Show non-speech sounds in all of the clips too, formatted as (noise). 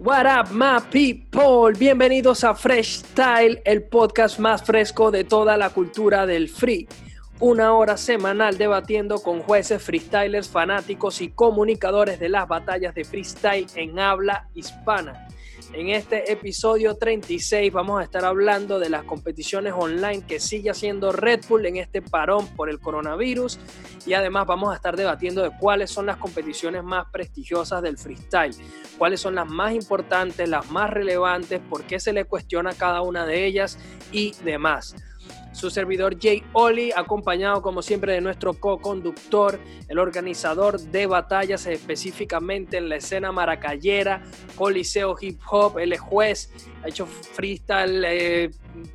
What up, my people? Bienvenidos a Fresh Style, el podcast más fresco de toda la cultura del free. Una hora semanal debatiendo con jueces, freestylers, fanáticos y comunicadores de las batallas de freestyle en habla hispana. En este episodio 36 vamos a estar hablando de las competiciones online que sigue haciendo Red Bull en este parón por el coronavirus. Y además vamos a estar debatiendo de cuáles son las competiciones más prestigiosas del freestyle, cuáles son las más importantes, las más relevantes, por qué se le cuestiona cada una de ellas y demás su servidor Jay Oli, acompañado como siempre de nuestro co-conductor, el organizador de batallas específicamente en la escena maracayera, Coliseo Hip Hop, es juez, ha hecho freestyle, eh,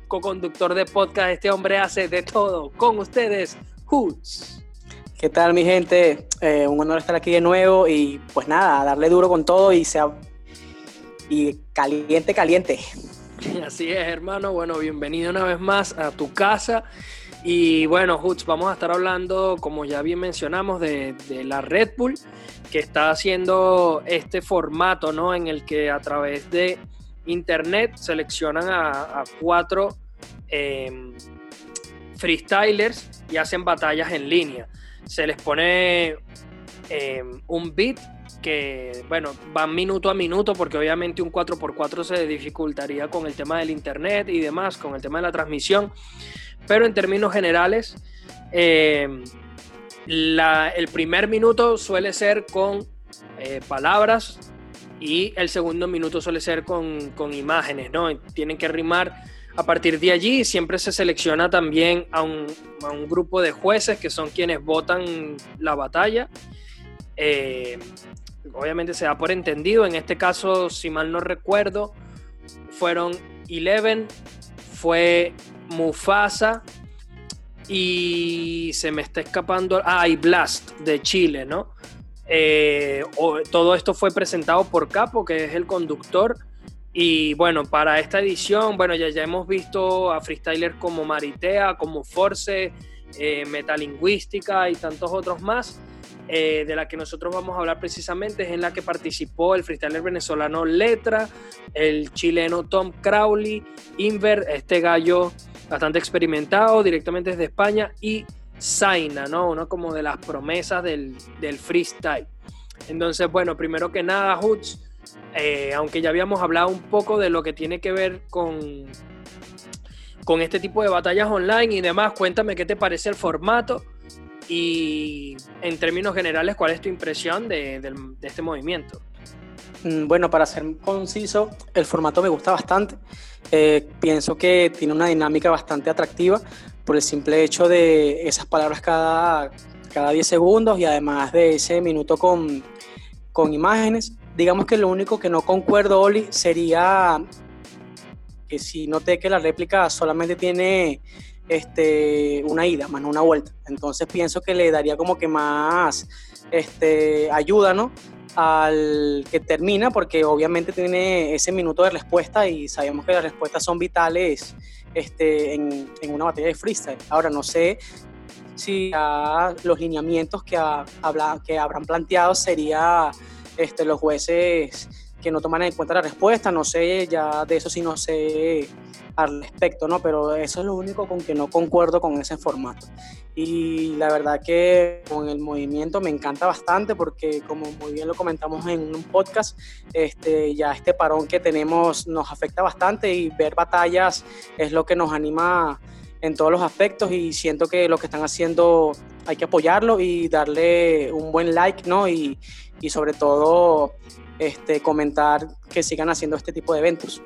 co-conductor de podcast, este hombre hace de todo. Con ustedes, Hoots. ¿Qué tal mi gente? Eh, un honor estar aquí de nuevo y pues nada, darle duro con todo y sea y caliente, caliente. (laughs) Así es, hermano. Bueno, bienvenido una vez más a tu casa. Y bueno, Hoots, vamos a estar hablando, como ya bien mencionamos, de, la Red Bull, que está haciendo este formato, ¿no? En el que a través de internet seleccionan a, cuatro em, freestylers y hacen batallas en línea. Se les pone em, un beat que, bueno, van minuto a minuto porque obviamente un 4x4 se dificultaría con el tema del internet y demás, con el tema de la transmisión, pero en términos generales, eh, el primer minuto suele ser con eh, palabras y el segundo minuto suele ser con, imágenes, ¿no? Tienen que rimar a partir de allí siempre se selecciona también a un, a un, grupo de jueces que son quienes votan la batalla. Eh, obviamente se da por entendido. En este caso, si mal no recuerdo, fueron Eleven, fue Mufasa y se me está escapando. Ah, y Blast de Chile, ¿no? Eh, todo esto fue presentado por Capo, que es el conductor. Y bueno, para esta edición, bueno, ya, ya hemos visto a freestylers como Maritea, como Force, eh, Metalingüística y tantos otros más. Eh, de la que nosotros vamos a hablar precisamente es en la que participó el freestyler venezolano Letra, el chileno Tom Crowley, Inver, este gallo bastante experimentado directamente desde España, y Zaina, ¿no? Uno como de las promesas del, freestyle. Entonces, bueno, primero que nada, Hoots, eh, aunque ya habíamos hablado un poco de lo que tiene que ver con, con este tipo de batallas online y demás, cuéntame qué te parece el formato y en términos generales, ¿cuál es tu impresión de, este movimiento? Mm, bueno, para ser conciso, el formato me gusta bastante. Eh, pienso que tiene una dinámica bastante atractiva por el simple hecho de esas palabras cada, cada 10 segundos y además de ese minuto con, con imágenes. Digamos que lo único que no concuerdo, Oli, sería que si noté que la réplica solamente tiene este, una ida, más no una vuelta. Entonces pienso que le daría como que más este, ayuda, ¿no? Al que termina, porque obviamente tiene ese minuto de respuesta y sabemos que las respuestas son vitales este, en, una batalla de freestyle. Ahora, no sé si los lineamientos que, habla, que habrán planteado sería este, los jueces que no toman en cuenta la respuesta, no sé, ya de eso sí no sé al respecto, ¿no? Pero eso es lo único con que no concuerdo con ese formato. Y la verdad que con el movimiento me encanta bastante porque como muy bien lo comentamos en un podcast, este, ya este parón que tenemos nos afecta bastante y ver batallas es lo que nos anima en todos los aspectos y siento que lo que están haciendo hay que apoyarlo y darle un buen like, ¿no? Y, y sobre todo este, comentar que sigan haciendo este tipo de eventos.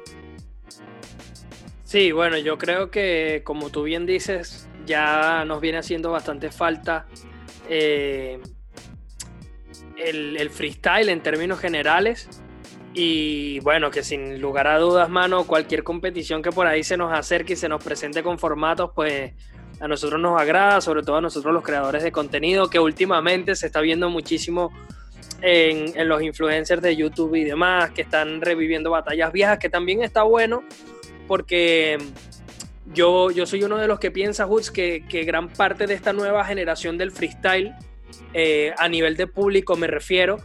Sí, bueno, yo creo que como tú bien dices, ya nos viene haciendo bastante falta eh, el, freestyle en términos generales. Y bueno, que sin lugar a dudas, mano, cualquier competición que por ahí se nos acerque y se nos presente con formatos, pues a nosotros nos agrada, sobre todo a nosotros los creadores de contenido, que últimamente se está viendo muchísimo en, los influencers de YouTube y demás, que están reviviendo batallas viejas, que también está bueno, porque yo, yo soy uno de los que piensa, Hoods, que, gran parte de esta nueva generación del freestyle, eh, a nivel de público me refiero,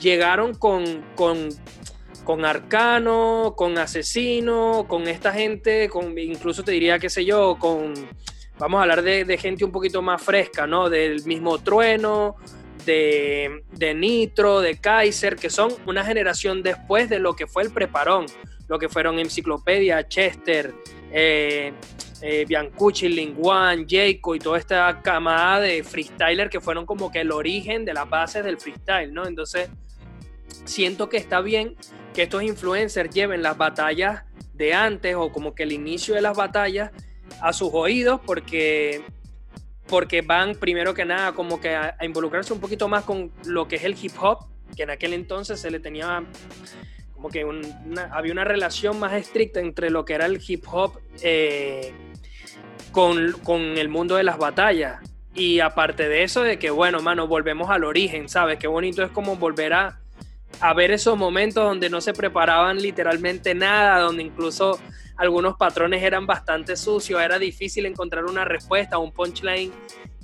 llegaron con, con Arcano, con Asesino, con esta gente, con, incluso te diría, qué sé yo, con, vamos a hablar de, gente un poquito más fresca, ¿no? Del mismo Trueno, de, Nitro, de Kaiser, que son una generación después de lo que fue el preparón, lo que fueron Enciclopedia, Chester, eh, eh, Biancucci, Linguan, Jayco y toda esta camada de freestyler que fueron como que el origen de las bases del freestyle, ¿no? Entonces, siento que está bien que estos influencers lleven las batallas de antes o como que el inicio de las batallas a sus oídos porque porque van primero que nada como que a, involucrarse un poquito más con lo que es el hip hop, que en aquel entonces se le tenía como que había una relación más estricta entre lo que era el hip hop eh, con, con, el mundo de las batallas. Y aparte de eso, de que bueno, mano, volvemos al origen, ¿sabes? Qué bonito es como volver a, a ver esos momentos donde no se preparaban literalmente nada, donde incluso algunos patrones eran bastante sucios, era difícil encontrar una respuesta, un punchline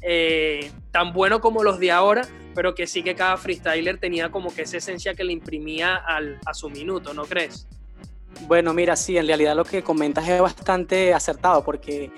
eh, tan bueno como los de ahora, pero que sí que cada freestyler tenía como que esa esencia que le imprimía a su minuto, ¿no crees? Bueno, mira, sí, en realidad lo que comentas es bastante acertado porque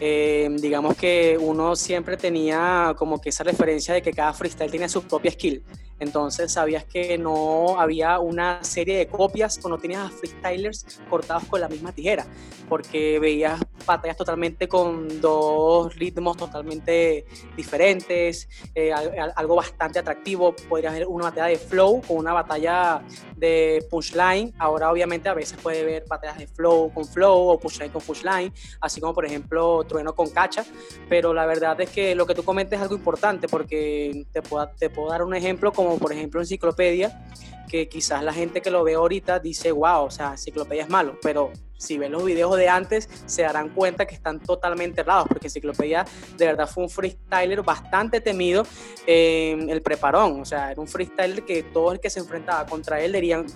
eh, digamos que uno siempre tenía como que esa referencia de que cada freestyle tiene su propia skill. Entonces sabías que no había una serie de copias o no tenías a freestylers cortados con la misma tijera, porque veías batallas totalmente con dos ritmos totalmente diferentes, eh, algo bastante atractivo. Podrías ver una batalla de flow con una batalla de punchline. Ahora obviamente a veces puede ver batallas de flow con flow o punchline con punchline, así como por ejemplo trueno con cacha. Pero la verdad es que lo que tú comentas es algo importante porque te puedo, te puedo dar un ejemplo como por ejemplo Enciclopedia, que quizás la gente que lo ve ahorita dice, wow, o sea, Enciclopedia es malo, pero si ven los videos de antes se darán cuenta que están totalmente errados, porque Enciclopedia de verdad fue un freestyler bastante temido en el preparón, o sea, era un freestyler que todo el que se enfrentaba contra él dirían,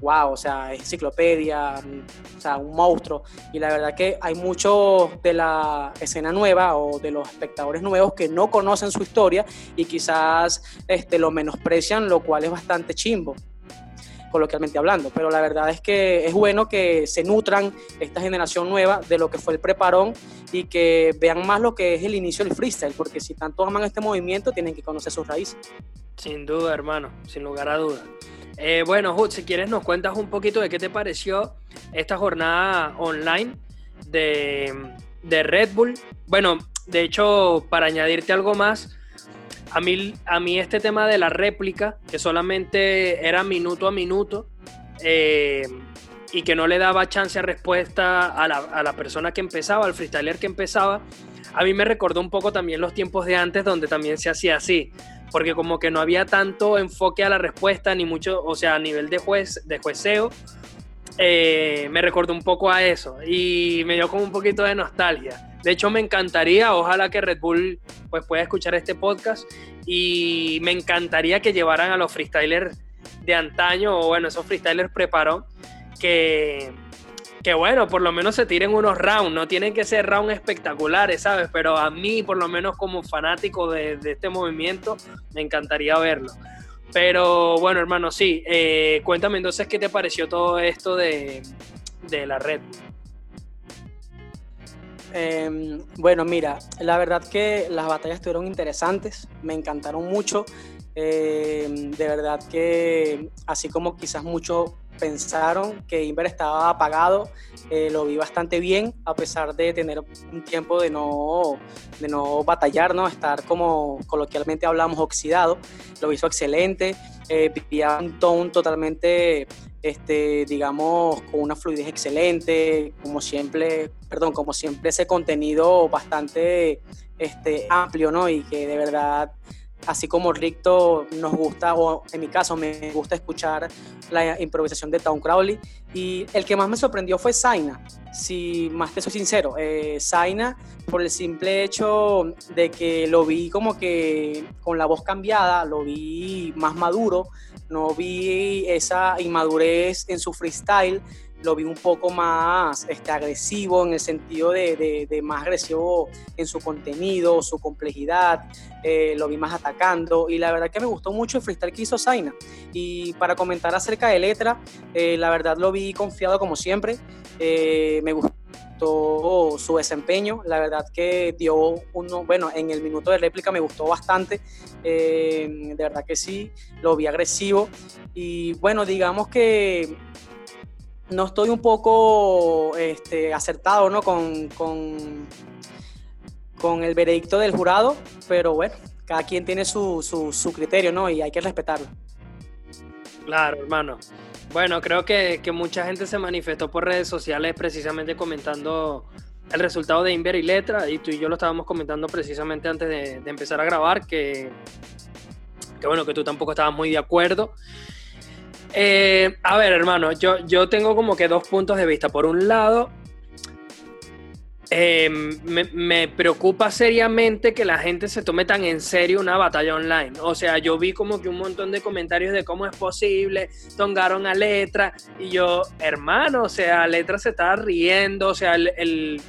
wow, o sea, enciclopedia, o sea, un monstruo. Y la verdad que hay muchos de la escena nueva o de los espectadores nuevos que no conocen su historia y quizás este, lo menosprecian, lo cual es bastante chimbo coloquialmente hablando, pero la verdad es que es bueno que se nutran esta generación nueva de lo que fue el preparón y que vean más lo que es el inicio del freestyle, porque si tanto aman este movimiento tienen que conocer sus raíces. Sin duda, hermano, sin lugar a dudas. Eh, bueno, si quieres nos cuentas un poquito de qué te pareció esta jornada online de, Red Bull. Bueno, de hecho, para añadirte algo más, a mí, a mí este tema de la réplica, que solamente era minuto a minuto, eh, y que no le daba chance a respuesta a la, a la, persona que empezaba, al freestyler que empezaba, a mí me recordó un poco también los tiempos de antes donde también se hacía así porque como que no había tanto enfoque a la respuesta, ni mucho, o sea, a nivel de juez, de jueceo, eh, me recordó un poco a eso y me dio como un poquito de nostalgia. De hecho, me encantaría, ojalá que Red Bull pues pueda escuchar este podcast y me encantaría que llevaran a los freestylers de antaño o bueno, esos freestylers preparó que que bueno, por lo menos se tiren unos rounds, no tienen que ser rounds espectaculares, ¿sabes? Pero a mí, por lo menos como fanático de, este movimiento, me encantaría verlo. Pero bueno, hermano, sí, eh, cuéntame entonces qué te pareció todo esto de, la red. Em, bueno, mira, la verdad que las batallas estuvieron interesantes, me encantaron mucho. Em, de verdad que así como quizás mucho pensaron que Inver estaba apagado. Eh, lo vi bastante bien, a pesar de tener un tiempo de no, de no batallar, ¿no? estar como coloquialmente hablamos oxidado. Lo hizo excelente, eh, vivía un tono totalmente, este, digamos, con una fluidez excelente, como siempre, perdón, como siempre ese contenido bastante este, amplio, ¿no? Y que de verdad así como Ricto nos gusta, o en mi caso me gusta escuchar la improvisación de Town Crowley. Y el que más me sorprendió fue Zaina, si más te soy sincero. Eh, Zaina, por el simple hecho de que lo vi como que con la voz cambiada, lo vi más maduro, no vi esa inmadurez en su freestyle lo vi un poco más este, agresivo en el sentido de, de, más agresivo en su contenido, su complejidad, eh, lo vi más atacando y la verdad que me gustó mucho el freestyle que hizo Zaina. Y para comentar acerca de letra, eh, la verdad lo vi confiado como siempre, eh, me gustó su desempeño. La verdad que dio uno, bueno, en el minuto de réplica me gustó bastante. de verdad que sí, lo vi agresivo. Y bueno, digamos que no estoy un poco este, acertado ¿no? con, con, el veredicto del jurado, pero bueno, cada quien tiene su, su, criterio ¿no? y hay que respetarlo. Claro, hermano. Bueno, creo que, mucha gente se manifestó por redes sociales precisamente comentando el resultado de Inver y Letra, y tú y yo lo estábamos comentando precisamente antes de, de empezar a grabar, que, que bueno, que tú tampoco estabas muy de acuerdo. Eh, a ver, hermano, yo, yo tengo como que dos puntos de vista. Por un lado, eh, me, preocupa seriamente que la gente se tome tan en serio una batalla online. O sea, yo vi como que un montón de comentarios de cómo es posible, tongaron a Letra, y yo, hermano, o sea, Letra se estaba riendo, o sea, el,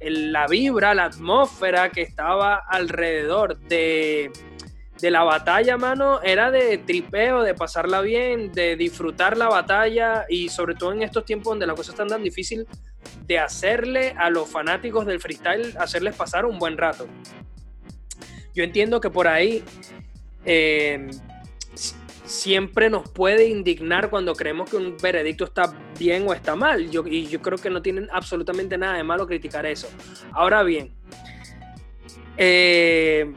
la vibra, la atmósfera que estaba alrededor de de la batalla, mano, era de tripeo, de pasarla bien, de disfrutar la batalla y sobre todo en estos tiempos donde la cosa está tan difícil, de hacerle a los fanáticos del freestyle, hacerles pasar un buen rato. Yo entiendo que por ahí eh, siempre nos puede indignar cuando creemos que un veredicto está bien o está mal. Yo, y yo creo que no tienen absolutamente nada de malo criticar eso. Ahora bien, eh,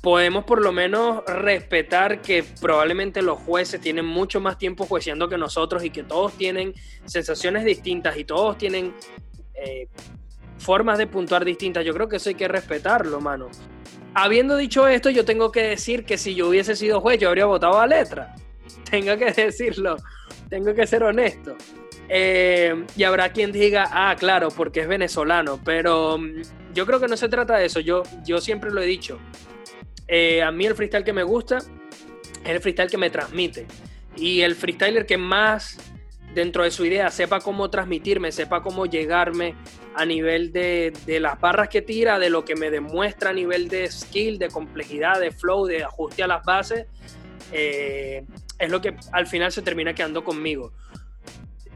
podemos por lo menos respetar que probablemente los jueces tienen mucho más tiempo jueceando que nosotros y que todos tienen sensaciones distintas y todos tienen eh, formas de puntuar distintas. Yo creo que eso hay que respetarlo, mano. Habiendo dicho esto, yo tengo que decir que si yo hubiese sido juez, yo habría votado a letra. (laughs) Tengo que decirlo, tengo que ser honesto. Eh, y habrá quien diga, ah, claro, porque es venezolano, pero mm, yo creo que no se trata de eso. Yo, yo siempre lo he dicho. Eh, a mí el freestyle que me gusta es el freestyle que me transmite. Y el freestyler que más dentro de su idea sepa cómo transmitirme, sepa cómo llegarme a nivel de, las barras que tira, de lo que me demuestra a nivel de skill, de complejidad, de flow, de ajuste a las bases, eh, es lo que al final se termina quedando conmigo.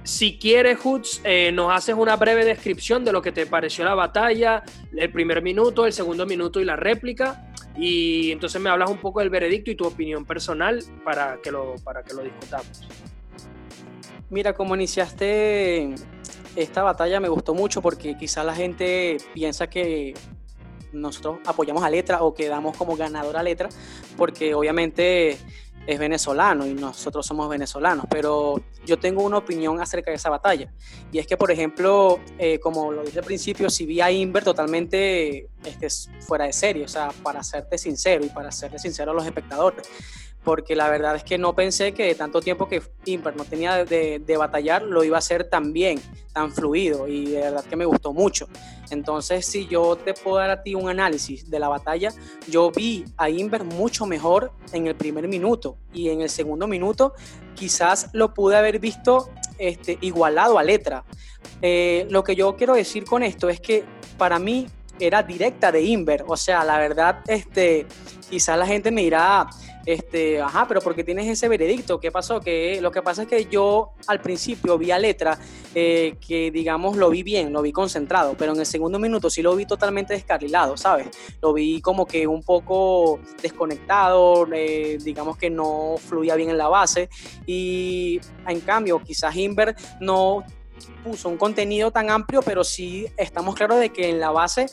Si quieres, Hoods, eh, nos haces una breve descripción de lo que te pareció la batalla, el primer minuto, el segundo minuto y la réplica. Y entonces me hablas un poco del veredicto y tu opinión personal para que lo, para que lo discutamos. Mira, como iniciaste esta batalla me gustó mucho porque quizá la gente piensa que nosotros apoyamos a Letra o que damos como ganador a Letra, porque obviamente es venezolano y nosotros somos venezolanos, pero yo tengo una opinión acerca de esa batalla. Y es que, por ejemplo, eh, como lo dije al principio, si vi a Inver totalmente este, fuera de serie, o sea, para serte sincero y para serle sincero a los espectadores porque la verdad es que no pensé que tanto tiempo que Imper no tenía de, batallar lo iba a hacer tan bien, tan fluido y de verdad que me gustó mucho. Entonces, si yo te puedo dar a ti un análisis de la batalla, yo vi a Inver mucho mejor en el primer minuto y en el segundo minuto quizás lo pude haber visto este, igualado a letra. Eh, lo que yo quiero decir con esto es que para mí era directa de Inver, o sea, la verdad, este, quizás la gente me dirá este, ajá, pero porque tienes ese veredicto? ¿Qué pasó? Que lo que pasa es que yo al principio vi a letra eh, que, digamos, lo vi bien, lo vi concentrado, pero en el segundo minuto sí lo vi totalmente descarrilado, ¿sabes? Lo vi como que un poco desconectado, eh, digamos que no fluía bien en la base y en cambio quizás Inver no puso un contenido tan amplio, pero sí estamos claros de que en la base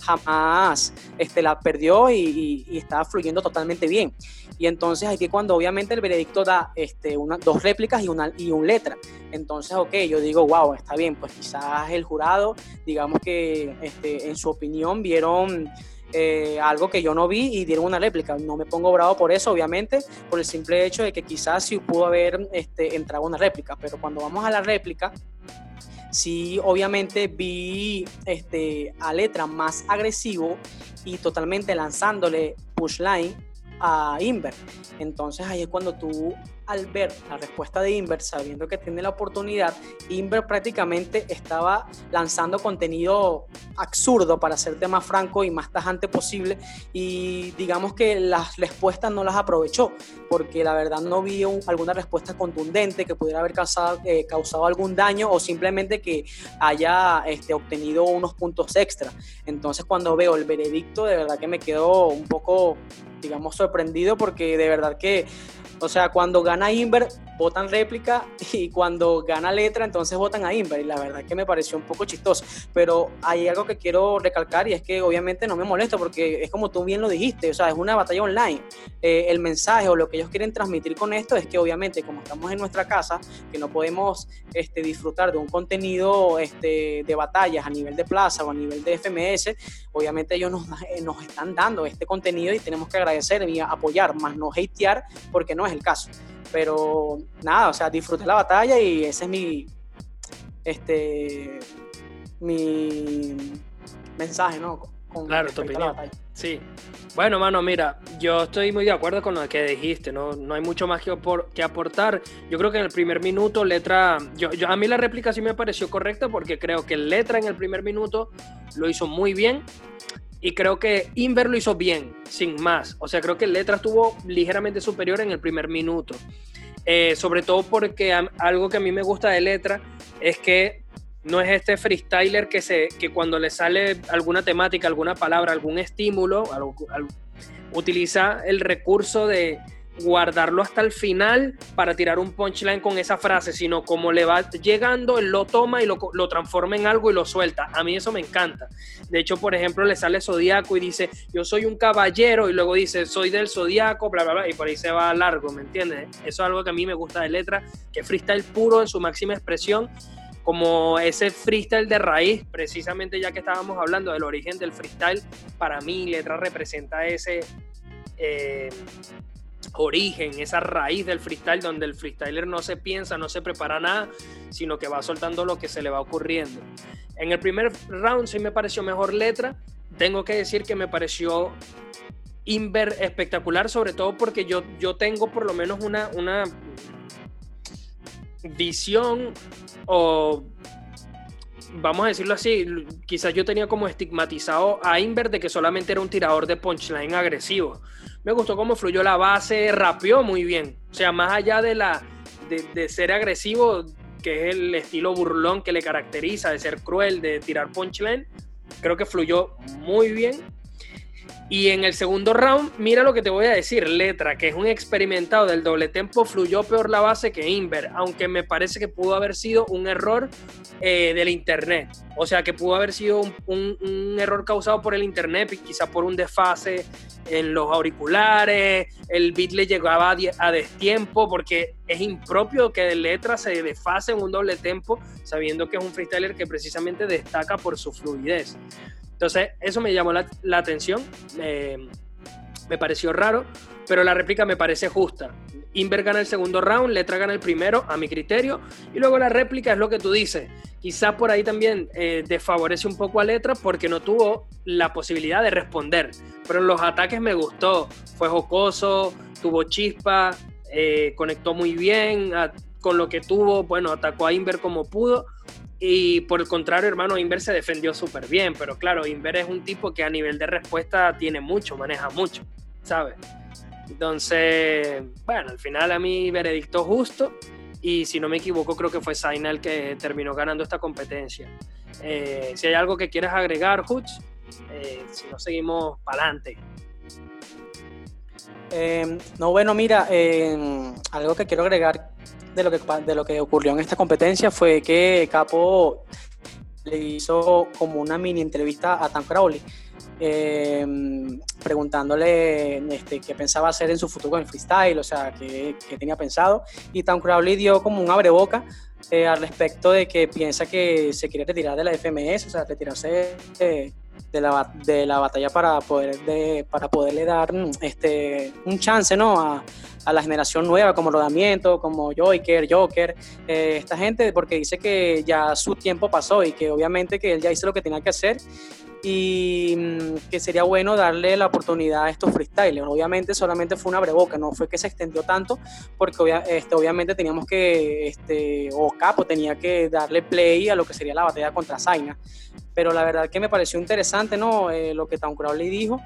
jamás este, la perdió y, estaba fluyendo totalmente bien. Y entonces aquí cuando obviamente el veredicto da este, una, dos réplicas y, una, y un letra. Entonces, ok, yo digo, wow, está bien, pues quizás el jurado, digamos que este, en su opinión vieron... Eh, algo que yo no vi y dieron una réplica. No me pongo bravo por eso, obviamente, por el simple hecho de que quizás sí pudo haber este, entrado una réplica, pero cuando vamos a la réplica, sí obviamente vi este, a Letra más agresivo y totalmente lanzándole push line a Inver. Entonces ahí es cuando tú al ver la respuesta de Inver, sabiendo que tiene la oportunidad, Inver prácticamente estaba lanzando contenido absurdo para hacerte más franco y más tajante posible y digamos que las respuestas no las aprovechó porque la verdad no vi alguna respuesta contundente que pudiera haber causado, eh, causado algún daño o simplemente que haya este, obtenido unos puntos extra. Entonces cuando veo el veredicto de verdad que me quedo un poco digamos sorprendido porque de verdad que o sea, cuando gana Inver, votan réplica (laughs) y cuando gana letra, entonces votan a Inver. Y la verdad que me pareció un poco chistoso. Pero hay algo que quiero recalcar y es que obviamente no me molesto porque es como tú bien lo dijiste, o sea, es una batalla online. Eh, el mensaje o lo que ellos quieren transmitir con esto es que obviamente como estamos en nuestra casa, que no podemos este, disfrutar de un contenido este, de batallas a nivel de plaza o a nivel de FMS, obviamente ellos nos, (laughs) nos están dando este contenido y tenemos que agradecer y apoyar, más no hatear porque no el caso. Pero nada, o sea, disfruté la batalla y ese es mi, este, mi mensaje, ¿no? claro, tu opinión. Sí. Bueno, mano, mira, yo estoy muy de acuerdo con lo que dijiste, no, no hay mucho más que, que aportar. Yo creo que en el primer minuto, letra. Yo, yo, a mí la réplica sí me pareció correcta porque creo que letra en el primer minuto lo hizo muy bien. Y creo que Inver lo hizo bien, sin más. O sea, creo que Letra estuvo ligeramente superior en el primer minuto. Eh, sobre todo porque algo que a mí me gusta de Letra es que no es este freestyler que, se, que cuando le sale alguna temática, alguna palabra, algún estímulo, utiliza el recurso de, guardarlo hasta el final para tirar un punchline con esa frase, sino como le va llegando, él lo toma y lo, lo, transforma en algo y lo suelta. A mí eso me encanta. De hecho, por ejemplo, le sale Zodíaco y dice, yo soy un caballero, y luego dice, soy del Zodíaco, bla, bla, bla, y por ahí se va largo, ¿me entiendes? Eso es algo que a mí me gusta de letra, que freestyle puro en su máxima expresión como ese freestyle de raíz, precisamente ya que estábamos hablando del origen del freestyle, para mí letra representa ese, eh, origen, esa raíz del freestyle donde el freestyler no se piensa, no se prepara nada, sino que va soltando lo que se le va ocurriendo. En el primer round sí me pareció mejor letra, tengo que decir que me pareció Inver espectacular, sobre todo porque yo, yo tengo por lo menos una, una visión o vamos a decirlo así, quizás yo tenía como estigmatizado a Inver de que solamente era un tirador de punchline agresivo me gustó cómo fluyó la base, rapeó muy bien. O sea, más allá de, la, de, ser agresivo, que es el estilo burlón que le caracteriza, de ser cruel, de tirar punchline, creo que fluyó muy bien. Y en el segundo round, mira lo que te voy a decir, Letra, que es un experimentado del doble tempo, fluyó peor la base que Inver, aunque me parece que pudo haber sido un error eh, del Internet. O sea, que pudo haber sido un, error causado por el Internet, quizá por un desfase en los auriculares, el beat le llegaba a, a destiempo, porque es impropio que Letra se desfase en un doble tempo, sabiendo que es un freestyler que precisamente destaca por su fluidez. Entonces, eso me llamó la, atención, me pareció raro, pero la réplica me parece justa. Inver gana el segundo round, Letra gana el primero, a mi criterio, y luego la réplica es lo que tú dices. Quizá por ahí también eh, desfavorece un poco a Letra porque no tuvo la posibilidad de responder, pero en los ataques me gustó, fue jocoso, tuvo chispa, eh, conectó muy bien con lo que tuvo, bueno, atacó a Inver como pudo y por el contrario, hermano, Inver se defendió súper bien, pero claro, Inver es un tipo que a nivel de respuesta tiene mucho, maneja mucho, ¿sabes? Entonces, bueno, al final a mí veredicto justo y si no me equivoco creo que fue Zaina el que terminó ganando esta competencia. Eh, si hay algo que quieras agregar, Hutch, eh, si no seguimos para adelante. Eh, no, bueno, mira, algo que quiero agregar de lo, que, de lo que ocurrió en esta competencia fue que Capo le hizo como una mini entrevista a Tan Crowley, em, preguntándole este, qué pensaba hacer en su futuro en freestyle, o sea, qué, qué tenía pensado. Y Tan Crowley dio como un abreboca eh, al respecto de que piensa que se quiere retirar de la FMS, o sea, retirarse de, la, de la batalla para, poder de, para poderle dar este, un chance ¿no? a, a la generación nueva, como Rodamiento, como Joker, Joker, eh, esta gente, porque dice que ya su tiempo pasó y que obviamente que él ya hizo lo que tenía que hacer y mm, que sería bueno darle la oportunidad a estos freestylers. Obviamente solamente fue una breboca, no fue que se extendió tanto, porque este, obviamente teníamos que, este, o Capo tenía que darle play a lo que sería la batalla contra Zaina. Pero la verdad que me pareció interesante ¿no? Eh, lo que Town Crowley dijo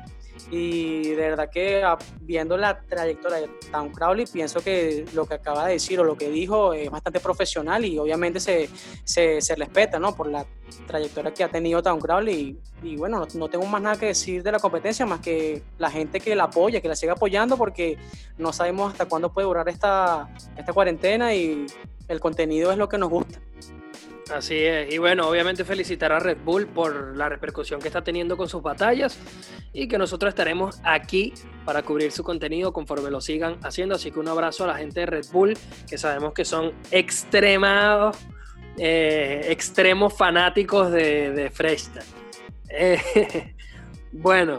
y de verdad que ah, viendo la trayectoria de Town Crowley, pienso que lo que acaba de decir o lo que dijo es bastante profesional y obviamente se, se, se respeta ¿no? por la trayectoria que ha tenido Town Crowley. Y, y bueno, no, tengo más nada que decir de la competencia, más que la gente que la apoya, que la siga apoyando, porque no sabemos hasta cuándo puede durar esta, esta cuarentena y el contenido es lo que nos gusta. Así es, y bueno, obviamente felicitar a Red Bull por la repercusión que está teniendo con sus batallas y que nosotros estaremos aquí para cubrir su contenido conforme lo sigan haciendo. Así que un abrazo a la gente de Red Bull, que sabemos que son extremados, eh, extremos fanáticos de, de. Eh, (laughs) bueno,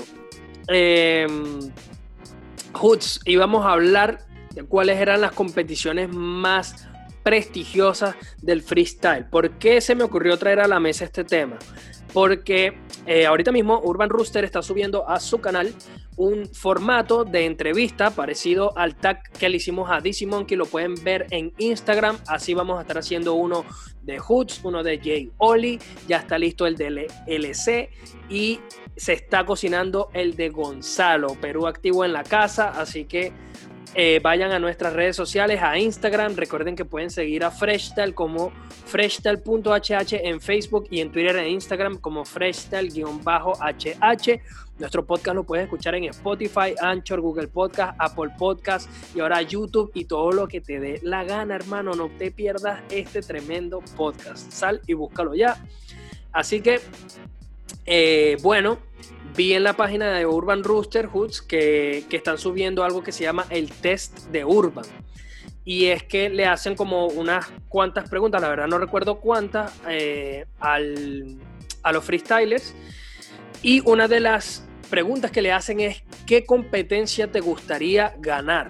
eh, íbamos a hablar de cuáles eran las competiciones más prestigiosas del freestyle. ¿Por qué se me ocurrió traer a la mesa este tema? Porque eh, ahorita mismo Urban Rooster está subiendo a su canal un formato de entrevista parecido al tag que le hicimos a DC Monkey. Lo pueden ver en Instagram. Así vamos a estar haciendo uno de Hoods, uno de Jay Oli. Ya está listo el de LC y se está cocinando el de Gonzalo, Perú activo en la casa. Así que eh, vayan a nuestras redes sociales, a Instagram. Recuerden que pueden seguir a Freshtal como freshtal.hh en Facebook y en Twitter e Instagram como freshtal-hh. Nuestro podcast lo puedes escuchar en Spotify, Anchor, Google Podcast, Apple Podcast y ahora YouTube y todo lo que te dé la gana, hermano. No te pierdas este tremendo podcast. Sal y búscalo ya. Así que, eh, bueno, vi en la página de Urban Rooster Hoods que, están subiendo algo que se llama el test de Urban. Y es que le hacen como unas cuantas preguntas, la verdad no recuerdo cuántas, eh, a los freestylers. Y una de las preguntas que le hacen es, ¿qué competencia te gustaría ganar?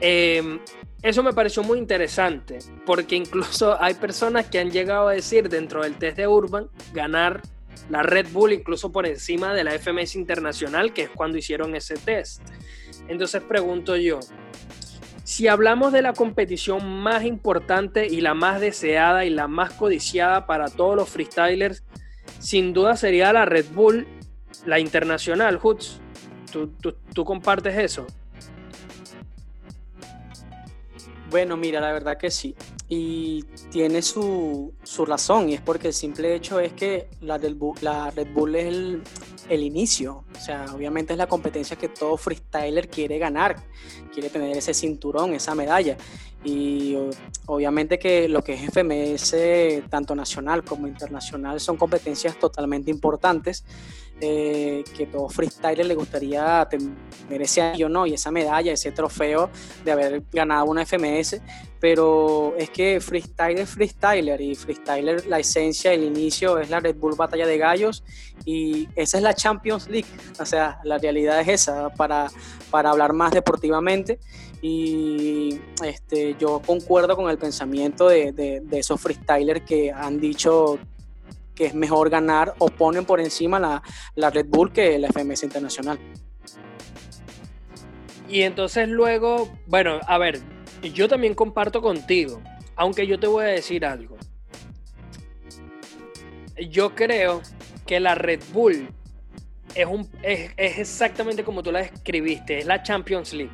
Em, eso me pareció muy interesante, porque incluso hay personas que han llegado a decir dentro del test de Urban ganar la Red Bull incluso por encima de la FMS Internacional, que es cuando hicieron ese test. Entonces pregunto yo, si hablamos de la competición más importante y la más deseada y la más codiciada para todos los freestylers, sin duda sería la Red Bull, la internacional, Hoods. ¿Tú, compartes eso? Bueno, mira, la verdad que sí y tiene su, su, razón y es porque el simple hecho es que la, del, la Red Bull es el, el, inicio, o sea, obviamente es la competencia que todo freestyler quiere ganar, quiere tener ese cinturón, esa medalla. Y obviamente que lo que es FMS, tanto nacional como internacional, son competencias totalmente importantes eh, que todo freestyler le gustaría tener ese ¿no? Y esa medalla, ese trofeo de haber ganado una FMS, pero es que freestyler es freestyler y freestyler la esencia, el inicio es la Red Bull Batalla de Gallos y esa es la Champions League, o sea, la realidad es esa, para, para hablar más deportivamente. Y este, yo concuerdo con el pensamiento de, de, de esos freestylers que han dicho que es mejor ganar o ponen por encima la, la Red Bull que la FMS Internacional. Y entonces luego, bueno, a ver, yo también comparto contigo, aunque yo te voy a decir algo. Yo creo que la Red Bull es, un, es, es exactamente como tú la escribiste, es la Champions League.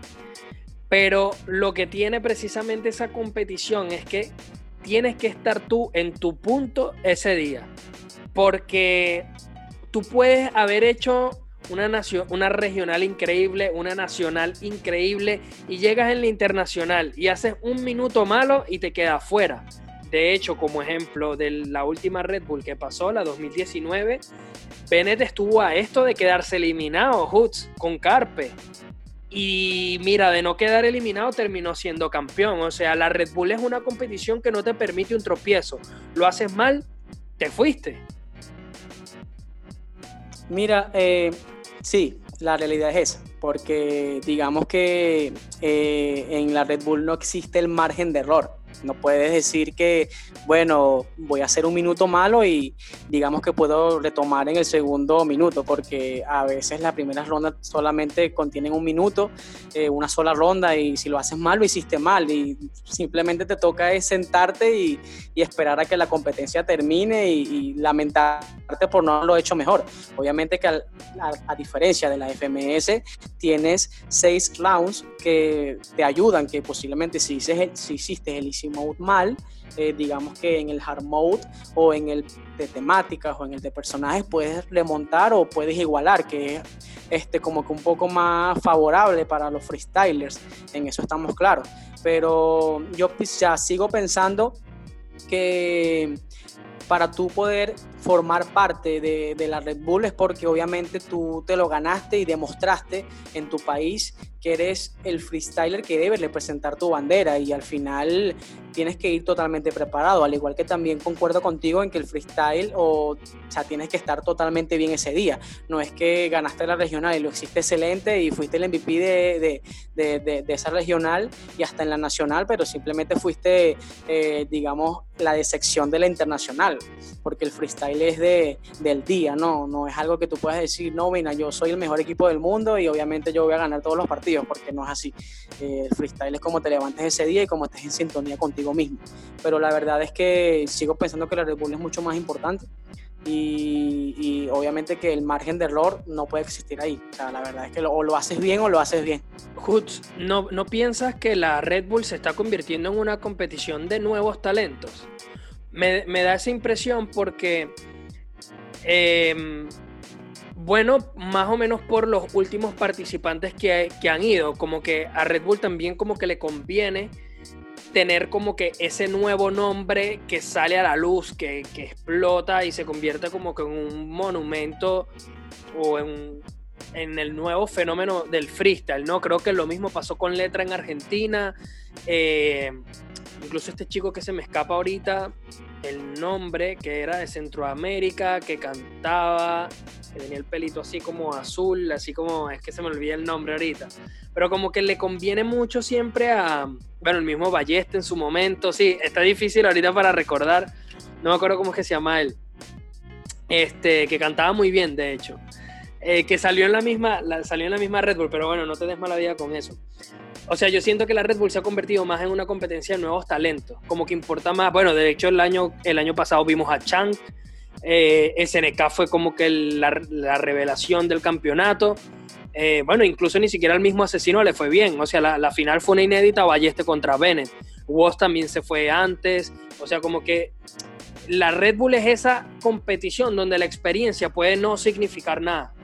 Pero lo que tiene precisamente esa competición es que tienes que estar tú en tu punto ese día. Porque tú puedes haber hecho una, nación, una regional increíble, una nacional increíble, y llegas en la internacional y haces un minuto malo y te quedas fuera. De hecho, como ejemplo de la última Red Bull que pasó, la 2019, Bennett estuvo a esto de quedarse eliminado, Hoods, con Carpe. Y mira, de no quedar eliminado terminó siendo campeón. O sea, la Red Bull es una competición que no te permite un tropiezo. Lo haces mal, te fuiste. Mira, eh, sí, la realidad es esa, porque digamos que eh, en la Red Bull no existe el margen de error. No puedes decir que, bueno, voy a hacer un minuto malo y digamos que puedo retomar en el segundo minuto, porque a veces las primeras rondas solamente contienen un minuto, eh, una sola ronda, y si lo haces mal, lo hiciste mal, y simplemente te toca es sentarte y, esperar a que la competencia termine y, lamentarte por no haberlo hecho mejor. Obviamente que a diferencia de la FMS, tienes seis rounds que te ayudan, que posiblemente si, si hiciste el mode mal, eh, digamos que en el hard mode o en el de temáticas o en el de personajes puedes remontar o puedes igualar, que es este, como que un poco más favorable para los freestylers, en eso estamos claros. Pero yo ya sigo pensando que para tú poder formar parte de, la Red Bull es porque obviamente tú te lo ganaste y demostraste en tu país eres el freestyler que debe representar tu bandera y al final tienes que ir totalmente preparado, al igual que también concuerdo contigo en que el freestyle o, sea, tienes que estar totalmente bien ese día. No es que ganaste la regional y lo hiciste excelente y fuiste el MVP de, de, de, de esa regional y hasta en la nacional, pero simplemente fuiste, eh, digamos, la decepción de la internacional, porque el freestyle es de, del día, ¿no? No es algo que tú puedas decir, no, mira, yo soy el mejor equipo del mundo y obviamente yo voy a ganar todos los partidos, porque no es así. Eh, el freestyle es como te levantes ese día y como estés en sintonía contigo mismo. Pero la verdad es que sigo pensando que la Red Bull es mucho más importante. Y, obviamente que el margen de error no puede existir ahí. O sea, la verdad es que o lo haces bien o lo haces bien. Hoots, ¿no, ¿no piensas que la Red Bull se está convirtiendo en una competición de nuevos talentos? Me, me da esa impresión porque eh, bueno, más o menos por los últimos participantes que, han ido, como que a Red Bull también como que le conviene tener como que ese nuevo nombre que sale a la luz, que, explota y se convierte como que en un monumento o en, el nuevo fenómeno del freestyle, ¿no? Creo que lo mismo pasó con Letra en Argentina, eh, incluso este chico que se me escapa ahorita, el nombre, que era de Centroamérica, que cantaba, que tenía el pelito así como azul, así como, es que se me olvida el nombre ahorita, pero como que le conviene mucho siempre a, bueno, el mismo Balleste en su momento, sí, está difícil ahorita para recordar, no me acuerdo cómo es que se llama él, este, que cantaba muy bien, de hecho. Eh, que salió en la misma salió en la misma Red Bull, pero bueno, no te des mala vida con eso. O sea, yo siento que la Red Bull se ha convertido más en una competencia de nuevos talentos, como que importa más, bueno, de hecho el año, el año pasado vimos a Chang, eh, SNK fue como que la, revelación del campeonato, eh, bueno, incluso ni siquiera el mismo asesino le fue bien, o sea, la, final fue una inédita Balleste contra Bennett, Woz también se fue antes, o sea, como que la Red Bull es esa competición donde la experiencia puede no significar nada.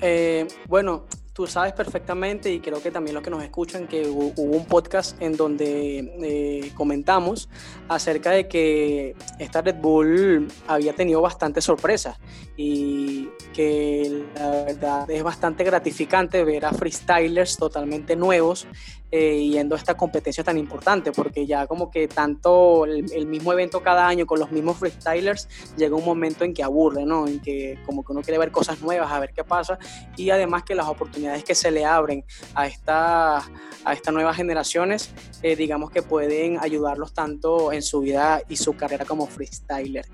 Eh, bueno, tú sabes perfectamente y creo que también los que nos escuchan que hubo, un podcast en donde eh, comentamos acerca de que esta Red Bull había tenido bastantes sorpresas y que la verdad es bastante gratificante ver a freestylers totalmente nuevos eh, yendo a esta competencia tan importante, porque ya como que tanto el, mismo evento cada año con los mismos freestylers llega un momento en que aburre, ¿no? En que como que uno quiere ver cosas nuevas, a ver qué pasa, y además que las oportunidades que se le abren a, esta, a estas nuevas generaciones, eh, digamos que pueden ayudarlos tanto en su vida y su carrera como freestyler.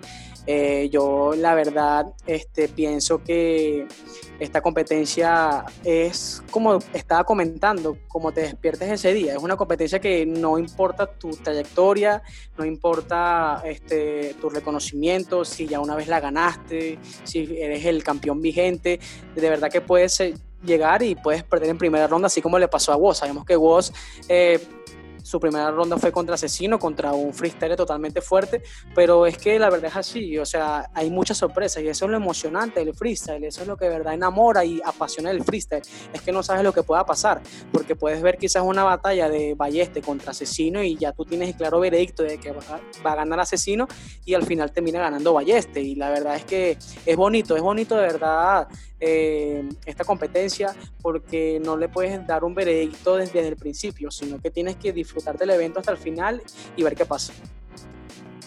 Eh, yo la verdad este, pienso que esta competencia es como estaba comentando, como te despiertes ese día. Es una competencia que no importa tu trayectoria, no importa este, tu reconocimiento, si ya una vez la ganaste, si eres el campeón vigente, de verdad que puedes eh, llegar y puedes perder en primera ronda, así como le pasó a Woz. Sabemos que Woz eh, su primera ronda fue contra Asesino, contra un freestyle totalmente fuerte, pero es que la verdad es así, o sea, hay muchas sorpresas y eso es lo emocionante del freestyle, eso es lo que de verdad enamora y apasiona el freestyle, es que no sabes lo que pueda pasar, porque puedes ver quizás una batalla de Balleste contra Asesino y ya tú tienes el claro veredicto de que va, a ganar Asesino y al final termina ganando Balleste y la verdad es que es bonito, es bonito de verdad eh, esta competencia porque no le puedes dar un veredicto desde, el principio, sino que tienes que disfrutar del evento hasta el final y ver qué pasa.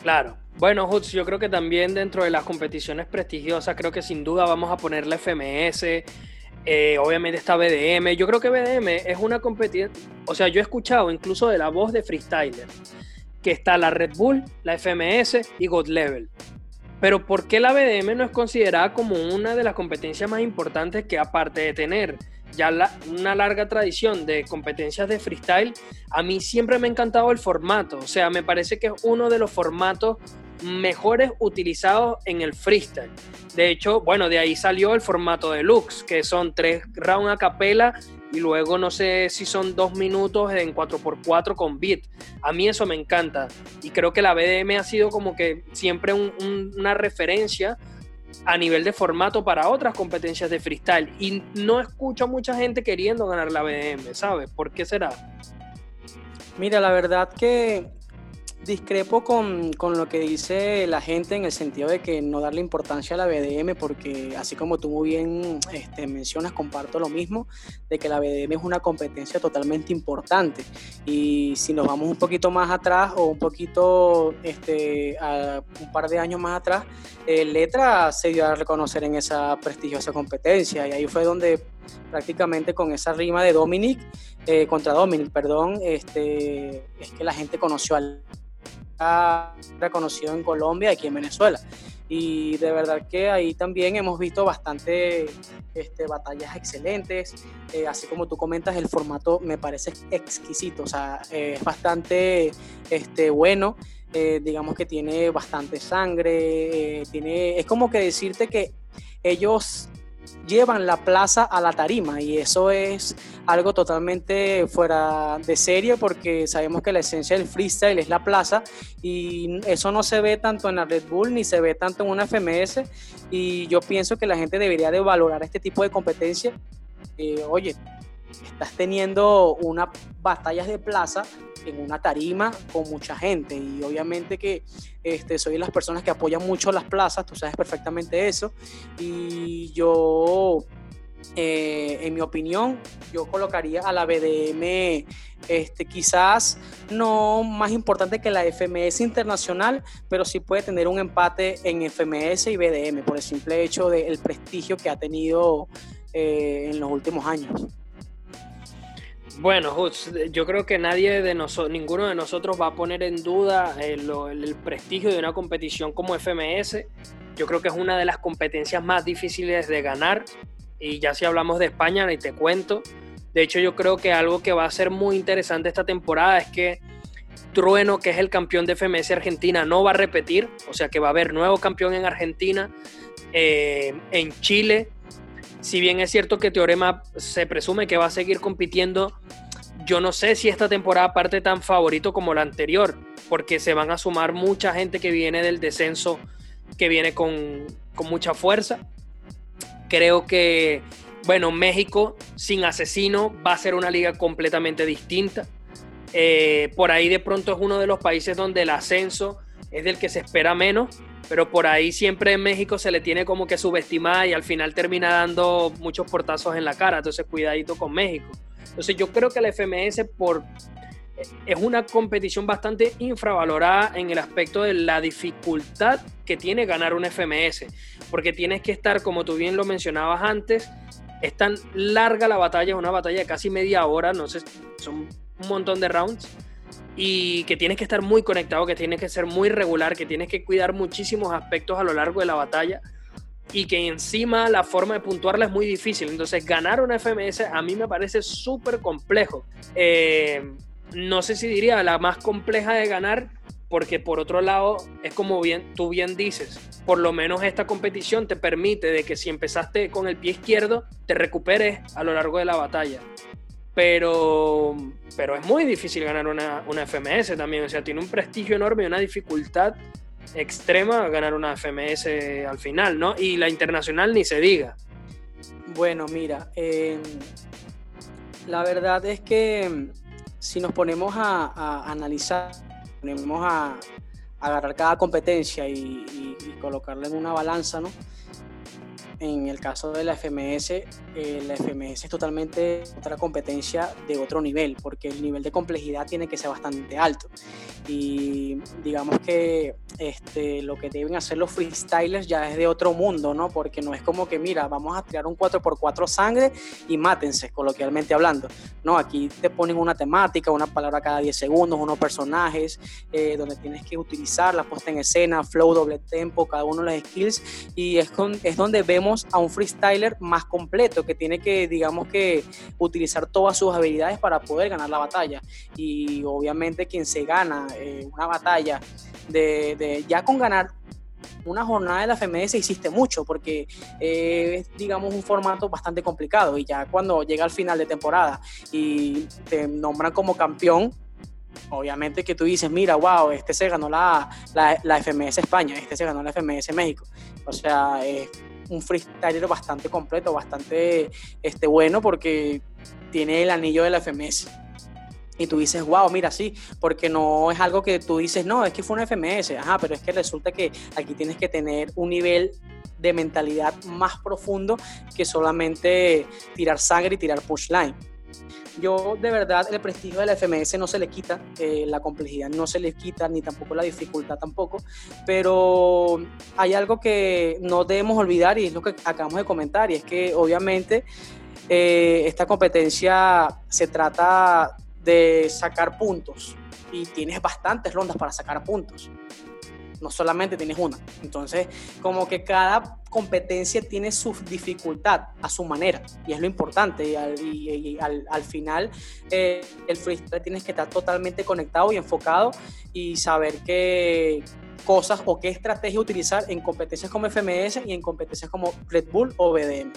Claro. Bueno, Hutz, yo creo que también dentro de las competiciones prestigiosas, creo que sin duda vamos a poner la FMS. Eh, obviamente está BDM. Yo creo que BDM es una competencia. O sea, yo he escuchado incluso de la voz de freestyler que está la Red Bull, la FMS y God Level. Pero ¿por qué la BDM no es considerada como una de las competencias más importantes que aparte de tener ya una larga tradición de competencias de freestyle, a mí siempre me ha encantado el formato. O sea, me parece que es uno de los formatos mejores utilizados en el freestyle. De hecho, bueno, de ahí salió el formato deluxe, que son tres rounds a capela y luego no sé si son dos minutos en 4x4 con beat. A mí eso me encanta y creo que la BDM ha sido como que siempre una referencia a nivel de formato para otras competencias de freestyle y no escucho a mucha gente queriendo ganar la BDM, ¿sabes? ¿Por qué será? Mira, la verdad que discrepo con, con, lo que dice la gente en el sentido de que no darle importancia a la BDM, porque así como tú muy bien este, mencionas, comparto lo mismo, de que la BDM es una competencia totalmente importante. Y si nos vamos un poquito más atrás o un poquito, este, a un par de años más atrás, eh, Letra se dio a reconocer en esa prestigiosa competencia y ahí fue donde prácticamente con esa rima de Dominic, eh, contra Dominic, perdón, este, es que la gente conoció al reconocido en Colombia y aquí en Venezuela. Y de verdad que ahí también hemos visto bastante este, batallas excelentes. Eh, así como tú comentas, el formato me parece exquisito, o sea, es bastante este, bueno. Eh, digamos que tiene bastante sangre, tiene, es como que decirte que ellos llevan la plaza a la tarima y eso es algo totalmente fuera de serie porque sabemos que la esencia del freestyle es la plaza y eso no se ve tanto en la Red Bull ni se ve tanto en una FMS y yo pienso que la gente debería de valorar este tipo de competencia. Eh, oye, estás teniendo unas batallas de plaza en una tarima con mucha gente y obviamente que este, soy de las personas que apoyan mucho las plazas, tú sabes perfectamente eso y yo eh, en mi opinión, yo colocaría a la BDM este, quizás no más importante que la FMS internacional, pero sí puede tener un empate en FMS y BDM por el simple hecho del prestigio que ha tenido eh, en los últimos años. Bueno, yo creo que nadie de nosotros, ninguno de nosotros va a poner en duda el, el, prestigio de una competición como FMS. Yo creo que es una de las competencias más difíciles de ganar. Y ya si hablamos de España, ni te cuento. De hecho, yo creo que algo que va a ser muy interesante esta temporada es que Trueno, que es el campeón de FMS Argentina, no va a repetir. O sea que va a haber nuevo campeón en Argentina, eh, en Chile si bien es cierto que Teorema se presume que va a seguir compitiendo, yo no sé si esta temporada parte tan favorito como la anterior, porque se van a sumar mucha gente que viene del descenso, que viene con, mucha fuerza. Creo que, bueno, México sin asesino va a ser una liga completamente distinta. Eh, por ahí de pronto es uno de los países donde el ascenso es del que se espera menos, pero por ahí siempre en México se le tiene como que subestimada y al final termina dando muchos portazos en la cara, entonces cuidadito con México. Entonces yo creo que la FMS por, es una competición bastante infravalorada en el aspecto de la dificultad que tiene ganar un FMS, porque tienes que estar, como tú bien lo mencionabas antes, es tan larga la batalla, es una batalla de casi media hora, no sé, son un montón de rounds y que tienes que estar muy conectado, que tienes que ser muy regular, que tienes que cuidar muchísimos aspectos a lo largo de la batalla y que encima la forma de puntuarla es muy difícil. Entonces ganar una FMS a mí me parece súper complejo. Eh, no sé si diría la más compleja de ganar, porque por otro lado es como bien tú bien dices, por lo menos esta competición te permite de que si empezaste con el pie izquierdo te recuperes a lo largo de la batalla pero, pero es muy difícil ganar una, una, FMS también, o sea, tiene un prestigio enorme y una dificultad extrema ganar una FMS al final, ¿no? Y la internacional ni se diga. Bueno, mira, em, la verdad es que em, si nos ponemos a, analizar, ponemos a, agarrar cada competencia y, y colocarla en una balanza, ¿no? En el caso de la FMS, eh, la FMS es totalmente otra competencia de otro nivel, porque el nivel de complejidad tiene que ser bastante alto. y digamos que este, lo que deben hacer los freestylers ya es de otro mundo, ¿no? Porque no es como que, mira, vamos a tirar un 4x4 sangre y mátense, coloquialmente hablando. No, aquí te ponen una temática, una palabra cada 10 segundos, unos personajes, eh, donde tienes que utilizar la puesta en escena, flow, doble tempo, cada uno de los skills, y es, con, es donde vemos a un freestyler más completo, que tiene que, digamos que, utilizar todas sus habilidades para poder ganar la batalla. Y obviamente quien se gana eh, una batalla de, ya con ganar una jornada de la FMS hiciste mucho porque eh, es, digamos, un formato bastante complicado y ya cuando llega al final de temporada y te nombran como campeón, obviamente que tú dices, mira, wow, este se ganó la, la, FMS España, este se ganó la FMS México. O sea, es un freestyler bastante completo, bastante este, bueno porque tiene el anillo de la FMS y tú dices, wow, mira, sí, porque no es algo que tú dices, no, es que fue una FMS, ajá, pero es que resulta que aquí tienes que tener un nivel de mentalidad más profundo que solamente tirar sangre y tirar pushline. Yo de verdad el prestigio de la FMS no se le quita, eh, la complejidad no se le quita, ni tampoco la dificultad tampoco, pero hay algo que no debemos olvidar y es lo que acabamos de comentar, y es que obviamente eh, esta competencia se trata de sacar puntos y tienes bastantes rondas para sacar puntos. No solamente tienes una. Entonces, como que cada competencia tiene su dificultad a su manera y es lo importante. Y al, final, eh, el freestyle tienes que estar totalmente conectado y enfocado y saber qué cosas o qué estrategia utilizar en competencias como FMS y en competencias como Red Bull o BDM.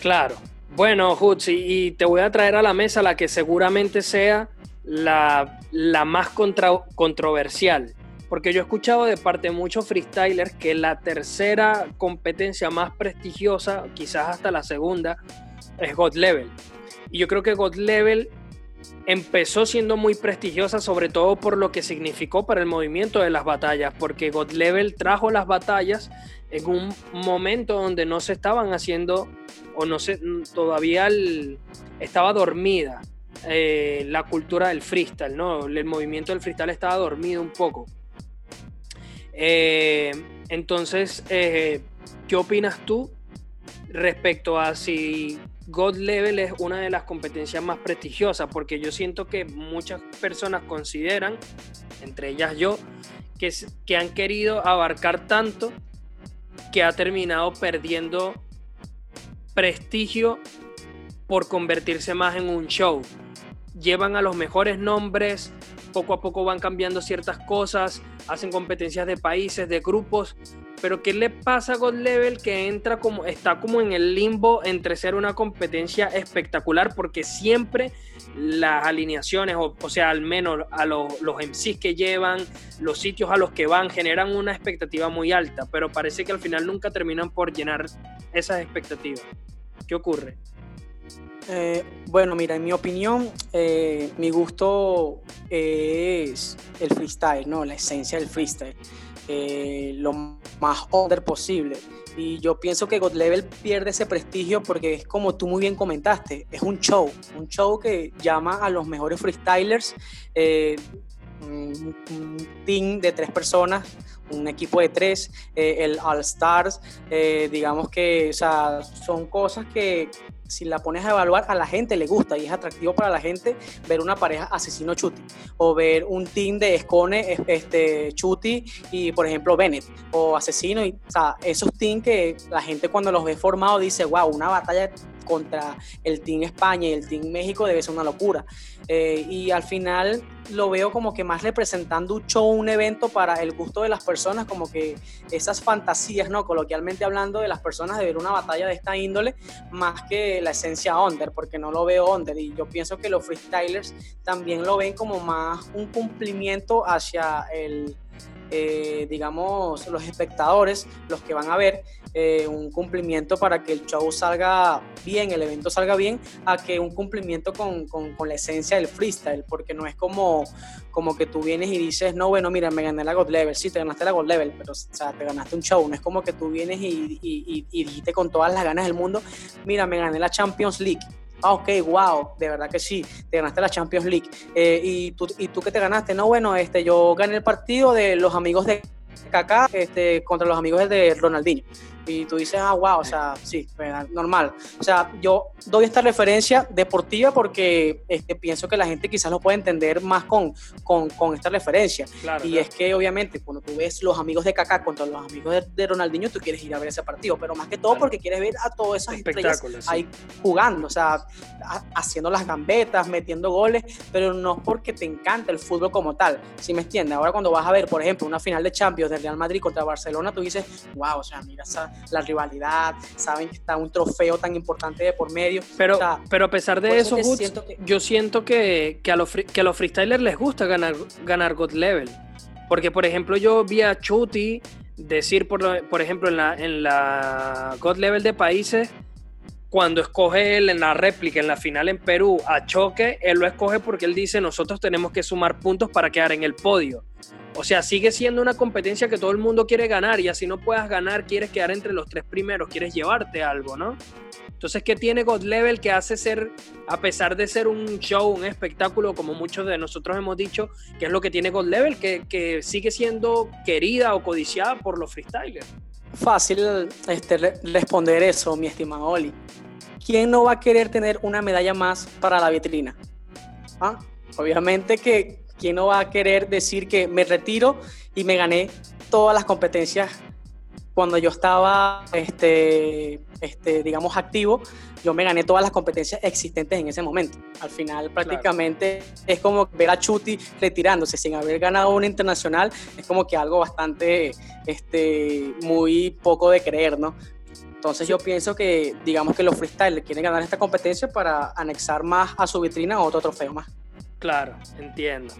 Claro, bueno, Hutz, y, te voy a traer a la mesa la que seguramente sea la, más controversial. Porque yo he escuchado de parte de muchos freestylers que la tercera competencia más prestigiosa, quizás hasta la segunda, es God Level. Y yo creo que God Level empezó siendo muy prestigiosa, sobre todo por lo que significó para el movimiento de las batallas, porque God Level trajo las batallas en un momento donde no se estaban haciendo o no sé, todavía estaba dormida eh, la cultura del freestyle, ¿no? El movimiento del freestyle estaba dormido un poco. Eh, entonces, eh, ¿qué opinas tú respecto a si God Level es una de las competencias más prestigiosas? Porque yo siento que muchas personas consideran, entre ellas yo, que, que han querido abarcar tanto que ha terminado perdiendo prestigio por convertirse más en un show. Llevan a los mejores nombres, poco a poco van cambiando ciertas cosas, hacen competencias de países, de grupos, pero ¿qué le pasa a God Level que entra como, está como en el limbo entre ser una competencia espectacular? Porque siempre las alineaciones, o, sea, al menos a los, los MCs que llevan, los sitios a los que van, generan una expectativa muy alta, pero parece que al final nunca terminan por llenar esas expectativas. ¿Qué ocurre? Eh, bueno, mira, en mi opinión, eh, mi gusto es el freestyle, ¿no? La esencia del freestyle. Eh, lo más under posible. Y yo pienso que God Level pierde ese prestigio porque es como tú muy bien comentaste, es un show, un show que llama a los mejores freestylers, un, team de tres personas, un equipo de tres, el All Stars, digamos que o sea, son cosas que si la pones a evaluar, a la gente le gusta y es atractivo para la gente ver una pareja asesino Chuti o ver un team de Escone, este, Chuti y por ejemplo Bennett o asesino. Y, o sea, esos teams que la gente cuando los ve formados dice, wow, una batalla contra el Team España y el Team México debe ser una locura. Eh, y al final lo veo como que más representando un show, un evento para el gusto de las personas, como que esas fantasías, ¿no? Coloquialmente hablando de las personas de ver una batalla de esta índole, más que la esencia under, porque no lo veo under. Y yo pienso que los freestylers también lo ven como más un cumplimiento hacia el, eh, digamos, los espectadores, los que van a ver, eh, un cumplimiento para que el show salga bien, el evento salga bien, a que un cumplimiento con, con, la esencia del freestyle, porque no es como, como que tú vienes y dices, no, bueno, mira, me gané la God Level, sí, te ganaste la God Level, pero o sea, te ganaste un show, no es como que tú vienes y, y, y dijiste con todas las ganas del mundo, mira, me gané la Champions League ah, ok, wow, de verdad que sí, te ganaste la Champions League. Eh, y, tú, ¿Y tú qué te ganaste? No, bueno, este, yo gané el partido de los amigos de Kaká este, contra los amigos de Ronaldinho y tú dices, ah, wow, o sea, sí, normal. O sea, yo doy esta referencia deportiva porque este, pienso que la gente quizás lo puede entender más con, con, con esta referencia. y es que obviamente cuando tú ves los amigos de Kaká contra los amigos de, Ronaldinho, tú quieres ir a ver ese partido, pero más que todo porque quieres ver a todas esas estrellas ahí jugando, o sea, haciendo las gambetas, metiendo goles, pero no porque te encanta el fútbol como tal, ¿sí me entiendes? Ahora cuando vas a ver, por ejemplo, una final de Champions del Real Madrid contra Barcelona, tú dices, wow, o sea, mira esa la rivalidad, saben que está un trofeo tan importante de por medio. Pero, pero a pesar de eso, yo siento que, que, a los, que a los freestylers les gusta ganar, ganar God Level. Porque, por ejemplo, yo vi a Chuti decir, por, por ejemplo, en la, en la God Level de países, cuando escoge él en la réplica, en la final en Perú, a Choque, él lo escoge porque él dice, nosotros tenemos que sumar puntos para quedar en el podio. O sea, sigue siendo una competencia que todo el mundo quiere ganar y así no puedas ganar, quieres quedar entre los tres primeros, quieres llevarte algo, ¿no? Entonces, ¿qué tiene God Level que hace ser, a pesar de ser un show, un espectáculo, como muchos de nosotros hemos dicho, que es lo que tiene God Level, que, sigue siendo querida o codiciada por los freestylers? Fácil este, responder eso, mi estimado Oli. ¿Quién no va a querer tener una medalla más para la vitrina? ¿Ah? Obviamente que ¿Quién no va a querer decir que me retiro y me gané todas las competencias cuando yo estaba, este, este, digamos, activo, yo me gané todas las competencias existentes en ese momento. Al final, prácticamente es como ver a Chuti retirándose sin haber ganado una internacional, es como que algo bastante, este, muy poco de creer, ¿no? Entonces yo pienso que, digamos que los freestylers quieren ganar esta competencia para anexar más a su vitrina otro trofeo más. Claro, entiendo.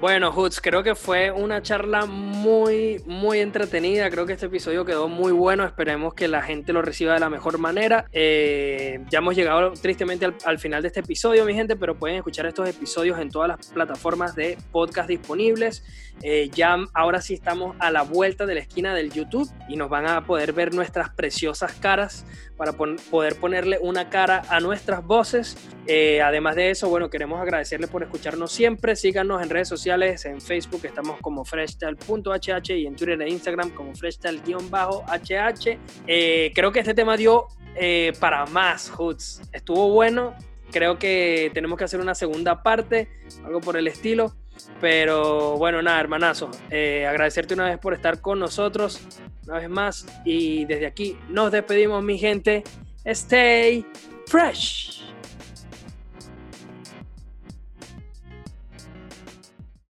Bueno, Hoods, creo que fue una charla muy, muy entretenida. Creo que este episodio quedó muy bueno. Esperemos que la gente lo reciba de la mejor manera. Eh, ya hemos llegado tristemente al, final de este episodio, mi gente, pero pueden escuchar estos episodios en todas las plataformas de podcast disponibles. Eh, ya ahora sí estamos a la vuelta de la esquina del YouTube y nos van a poder ver nuestras preciosas caras para poder ponerle una cara a nuestras voces. Eh, además de eso, bueno, queremos agradecerles por escucharnos siempre. Síganos en sociales, en Facebook estamos como freshtal.hh y en Twitter e Instagram como freshtal-hh. Eh, creo que este tema dio eh, para más, Hoods. Estuvo bueno. Creo que tenemos que hacer una segunda parte, algo por el estilo. Pero bueno, nada, hermanazo. Eh, agradecerte una vez por estar con nosotros, una vez más. Y desde aquí nos despedimos, mi gente. Stay fresh.